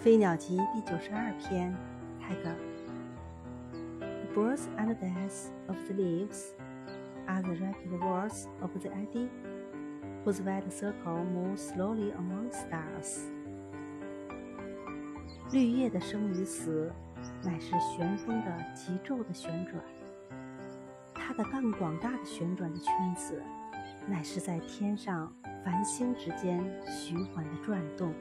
《飞鸟集》第九十二篇，泰戈尔。The birth and death of the leaves are the rapid whirls of the idea, whose wide circle moves slowly among stars. 绿叶的生与死，乃是旋风的急骤的旋转；它的更广大的旋转的圈子，乃是在天上繁星之间循环的转动。